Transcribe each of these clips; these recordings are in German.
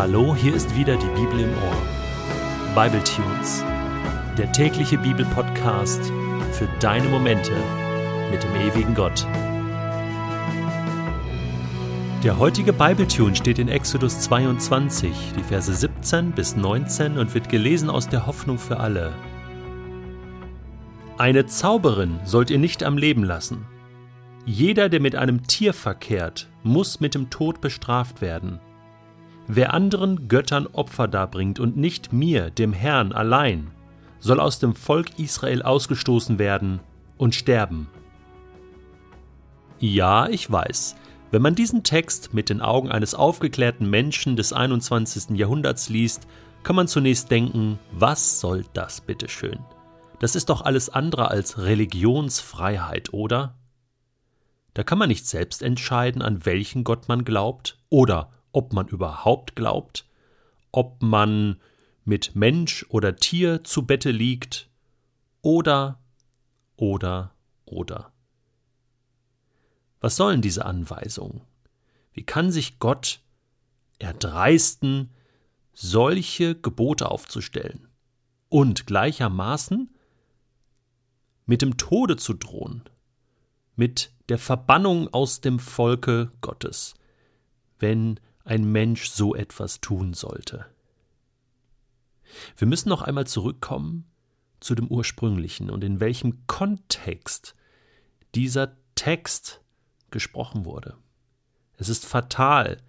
Hallo, hier ist wieder die Bibel im Ohr. Bible Tunes, der tägliche Bibelpodcast für deine Momente mit dem ewigen Gott. Der heutige Bible Tune steht in Exodus 22, die Verse 17 bis 19 und wird gelesen aus der Hoffnung für alle. Eine Zauberin sollt ihr nicht am Leben lassen. Jeder, der mit einem Tier verkehrt, muss mit dem Tod bestraft werden. Wer anderen Göttern Opfer darbringt und nicht mir, dem Herrn, allein, soll aus dem Volk Israel ausgestoßen werden und sterben. Ja, ich weiß, wenn man diesen Text mit den Augen eines aufgeklärten Menschen des 21. Jahrhunderts liest, kann man zunächst denken, was soll das bitteschön? Das ist doch alles andere als Religionsfreiheit, oder? Da kann man nicht selbst entscheiden, an welchen Gott man glaubt oder ob man überhaupt glaubt, ob man mit Mensch oder Tier zu Bette liegt, oder, oder, oder. Was sollen diese Anweisungen? Wie kann sich Gott erdreisten, solche Gebote aufzustellen und gleichermaßen mit dem Tode zu drohen, mit der Verbannung aus dem Volke Gottes, wenn ein Mensch so etwas tun sollte. Wir müssen noch einmal zurückkommen zu dem ursprünglichen und in welchem Kontext dieser Text gesprochen wurde. Es ist fatal,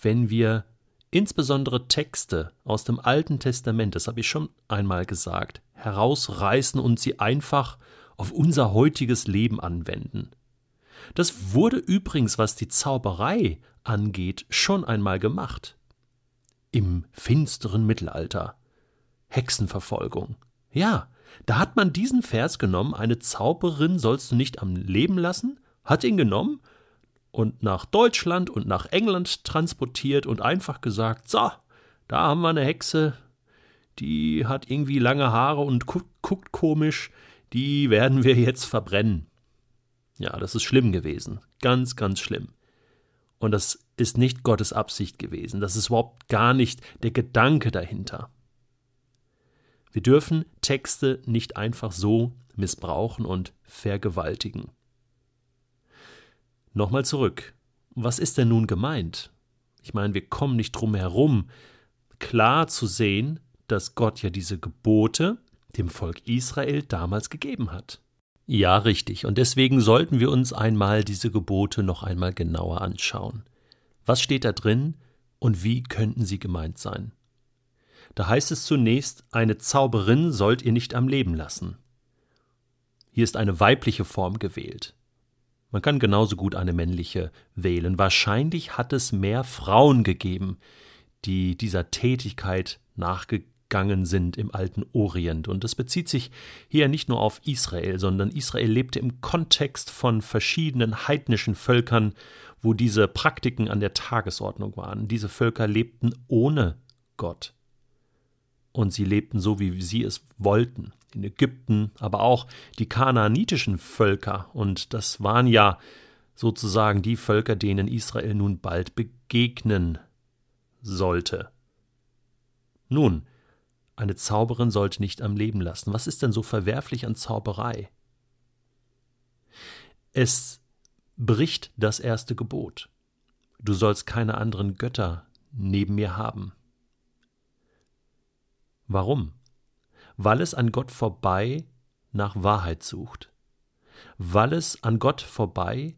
wenn wir insbesondere Texte aus dem Alten Testament, das habe ich schon einmal gesagt, herausreißen und sie einfach auf unser heutiges Leben anwenden. Das wurde übrigens, was die Zauberei angeht, schon einmal gemacht. Im finsteren Mittelalter. Hexenverfolgung. Ja, da hat man diesen Vers genommen, eine Zauberin sollst du nicht am Leben lassen, hat ihn genommen und nach Deutschland und nach England transportiert und einfach gesagt, so, da haben wir eine Hexe, die hat irgendwie lange Haare und guckt, guckt komisch, die werden wir jetzt verbrennen. Ja, das ist schlimm gewesen. Ganz, ganz schlimm. Und das ist nicht Gottes Absicht gewesen. Das ist überhaupt gar nicht der Gedanke dahinter. Wir dürfen Texte nicht einfach so missbrauchen und vergewaltigen. Nochmal zurück. Was ist denn nun gemeint? Ich meine, wir kommen nicht drum herum, klar zu sehen, dass Gott ja diese Gebote dem Volk Israel damals gegeben hat. Ja, richtig. Und deswegen sollten wir uns einmal diese Gebote noch einmal genauer anschauen. Was steht da drin und wie könnten sie gemeint sein? Da heißt es zunächst, eine Zauberin sollt ihr nicht am Leben lassen. Hier ist eine weibliche Form gewählt. Man kann genauso gut eine männliche wählen. Wahrscheinlich hat es mehr Frauen gegeben, die dieser Tätigkeit nachgegangen gegangen sind im alten Orient. Und das bezieht sich hier nicht nur auf Israel, sondern Israel lebte im Kontext von verschiedenen heidnischen Völkern, wo diese Praktiken an der Tagesordnung waren. Diese Völker lebten ohne Gott. Und sie lebten so, wie sie es wollten. In Ägypten, aber auch die kanaanitischen Völker. Und das waren ja sozusagen die Völker, denen Israel nun bald begegnen sollte. Nun, eine Zauberin sollte nicht am Leben lassen. Was ist denn so verwerflich an Zauberei? Es bricht das erste Gebot. Du sollst keine anderen Götter neben mir haben. Warum? Weil es an Gott vorbei nach Wahrheit sucht. Weil es an Gott vorbei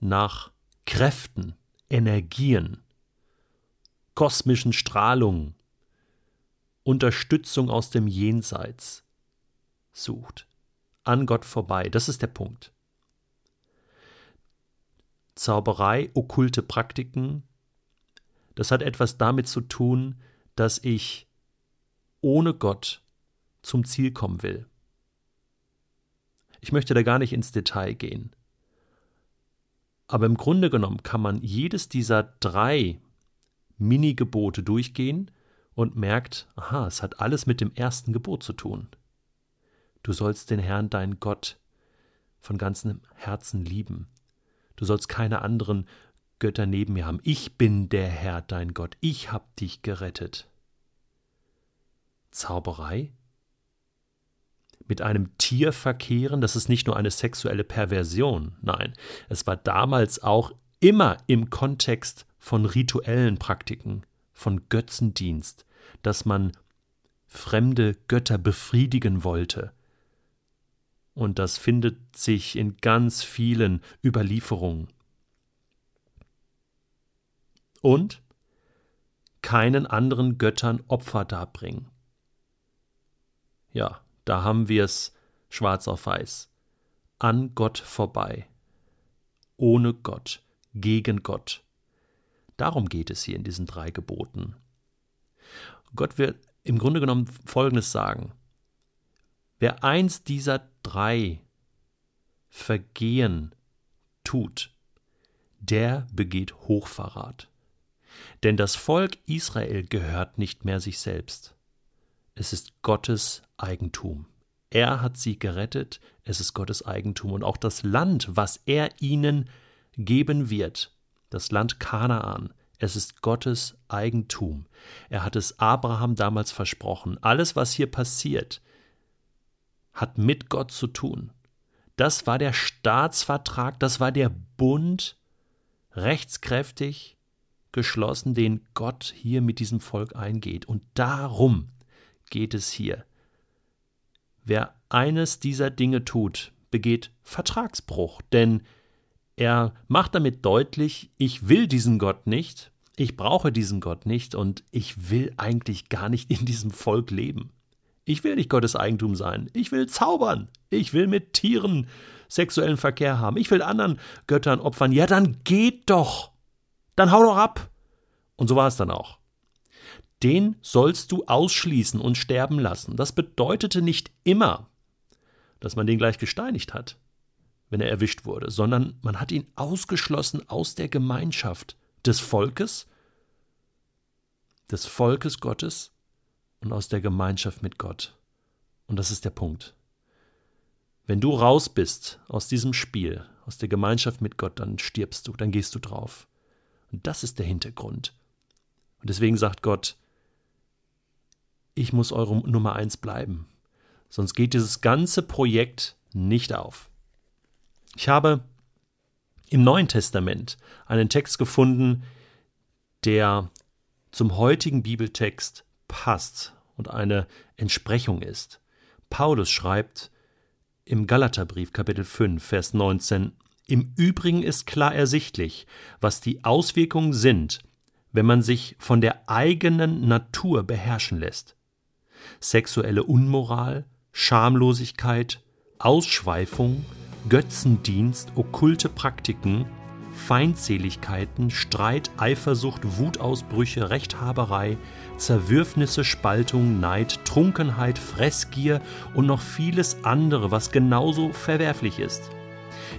nach Kräften, Energien, kosmischen Strahlungen, Unterstützung aus dem Jenseits sucht. An Gott vorbei. Das ist der Punkt. Zauberei, okkulte Praktiken, das hat etwas damit zu tun, dass ich ohne Gott zum Ziel kommen will. Ich möchte da gar nicht ins Detail gehen. Aber im Grunde genommen kann man jedes dieser drei Mini-Gebote durchgehen und merkt, aha, es hat alles mit dem ersten Gebot zu tun. Du sollst den Herrn, dein Gott, von ganzem Herzen lieben. Du sollst keine anderen Götter neben mir haben. Ich bin der Herr, dein Gott. Ich hab dich gerettet. Zauberei? Mit einem Tier verkehren, das ist nicht nur eine sexuelle Perversion. Nein, es war damals auch immer im Kontext von rituellen Praktiken, von Götzendienst, dass man fremde Götter befriedigen wollte. Und das findet sich in ganz vielen Überlieferungen. Und keinen anderen Göttern Opfer darbringen. Ja, da haben wir es schwarz auf weiß. An Gott vorbei. Ohne Gott. Gegen Gott. Darum geht es hier in diesen drei Geboten. Gott wird im Grunde genommen Folgendes sagen. Wer eins dieser drei Vergehen tut, der begeht Hochverrat. Denn das Volk Israel gehört nicht mehr sich selbst. Es ist Gottes Eigentum. Er hat sie gerettet, es ist Gottes Eigentum. Und auch das Land, was er ihnen geben wird, das Land Kanaan, es ist Gottes Eigentum. Er hat es Abraham damals versprochen. Alles, was hier passiert, hat mit Gott zu tun. Das war der Staatsvertrag, das war der Bund, rechtskräftig geschlossen, den Gott hier mit diesem Volk eingeht. Und darum geht es hier. Wer eines dieser Dinge tut, begeht Vertragsbruch, denn er macht damit deutlich, ich will diesen Gott nicht, ich brauche diesen Gott nicht und ich will eigentlich gar nicht in diesem Volk leben. Ich will nicht Gottes Eigentum sein. Ich will zaubern. Ich will mit Tieren sexuellen Verkehr haben. Ich will anderen Göttern opfern. Ja, dann geht doch. Dann hau doch ab. Und so war es dann auch den sollst du ausschließen und sterben lassen. Das bedeutete nicht immer, dass man den gleich gesteinigt hat, wenn er erwischt wurde, sondern man hat ihn ausgeschlossen aus der Gemeinschaft des Volkes, des Volkes Gottes und aus der Gemeinschaft mit Gott. Und das ist der Punkt. Wenn du raus bist aus diesem Spiel, aus der Gemeinschaft mit Gott, dann stirbst du, dann gehst du drauf. Und das ist der Hintergrund. Und deswegen sagt Gott, ich muss eure Nummer eins bleiben. Sonst geht dieses ganze Projekt nicht auf. Ich habe im Neuen Testament einen Text gefunden, der zum heutigen Bibeltext passt und eine Entsprechung ist. Paulus schreibt im Galaterbrief Kapitel 5 Vers 19 Im Übrigen ist klar ersichtlich, was die Auswirkungen sind, wenn man sich von der eigenen Natur beherrschen lässt sexuelle Unmoral, Schamlosigkeit, Ausschweifung, Götzendienst, okkulte Praktiken, Feindseligkeiten, Streit, Eifersucht, Wutausbrüche, Rechthaberei, Zerwürfnisse, Spaltung, Neid, Trunkenheit, Fressgier und noch vieles andere, was genauso verwerflich ist.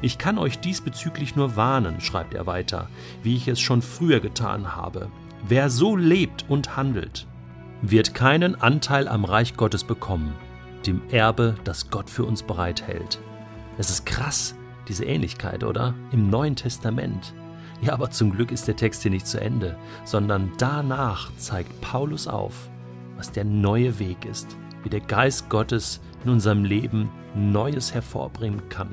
Ich kann euch diesbezüglich nur warnen, schreibt er weiter, wie ich es schon früher getan habe. Wer so lebt und handelt, wird keinen Anteil am Reich Gottes bekommen, dem Erbe, das Gott für uns bereithält. Es ist krass, diese Ähnlichkeit, oder? Im Neuen Testament. Ja, aber zum Glück ist der Text hier nicht zu Ende, sondern danach zeigt Paulus auf, was der neue Weg ist, wie der Geist Gottes in unserem Leben Neues hervorbringen kann.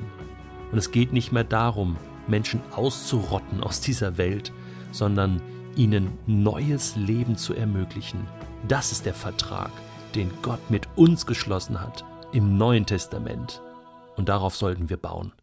Und es geht nicht mehr darum, Menschen auszurotten aus dieser Welt, sondern ihnen neues Leben zu ermöglichen, das ist der Vertrag, den Gott mit uns geschlossen hat im Neuen Testament. Und darauf sollten wir bauen.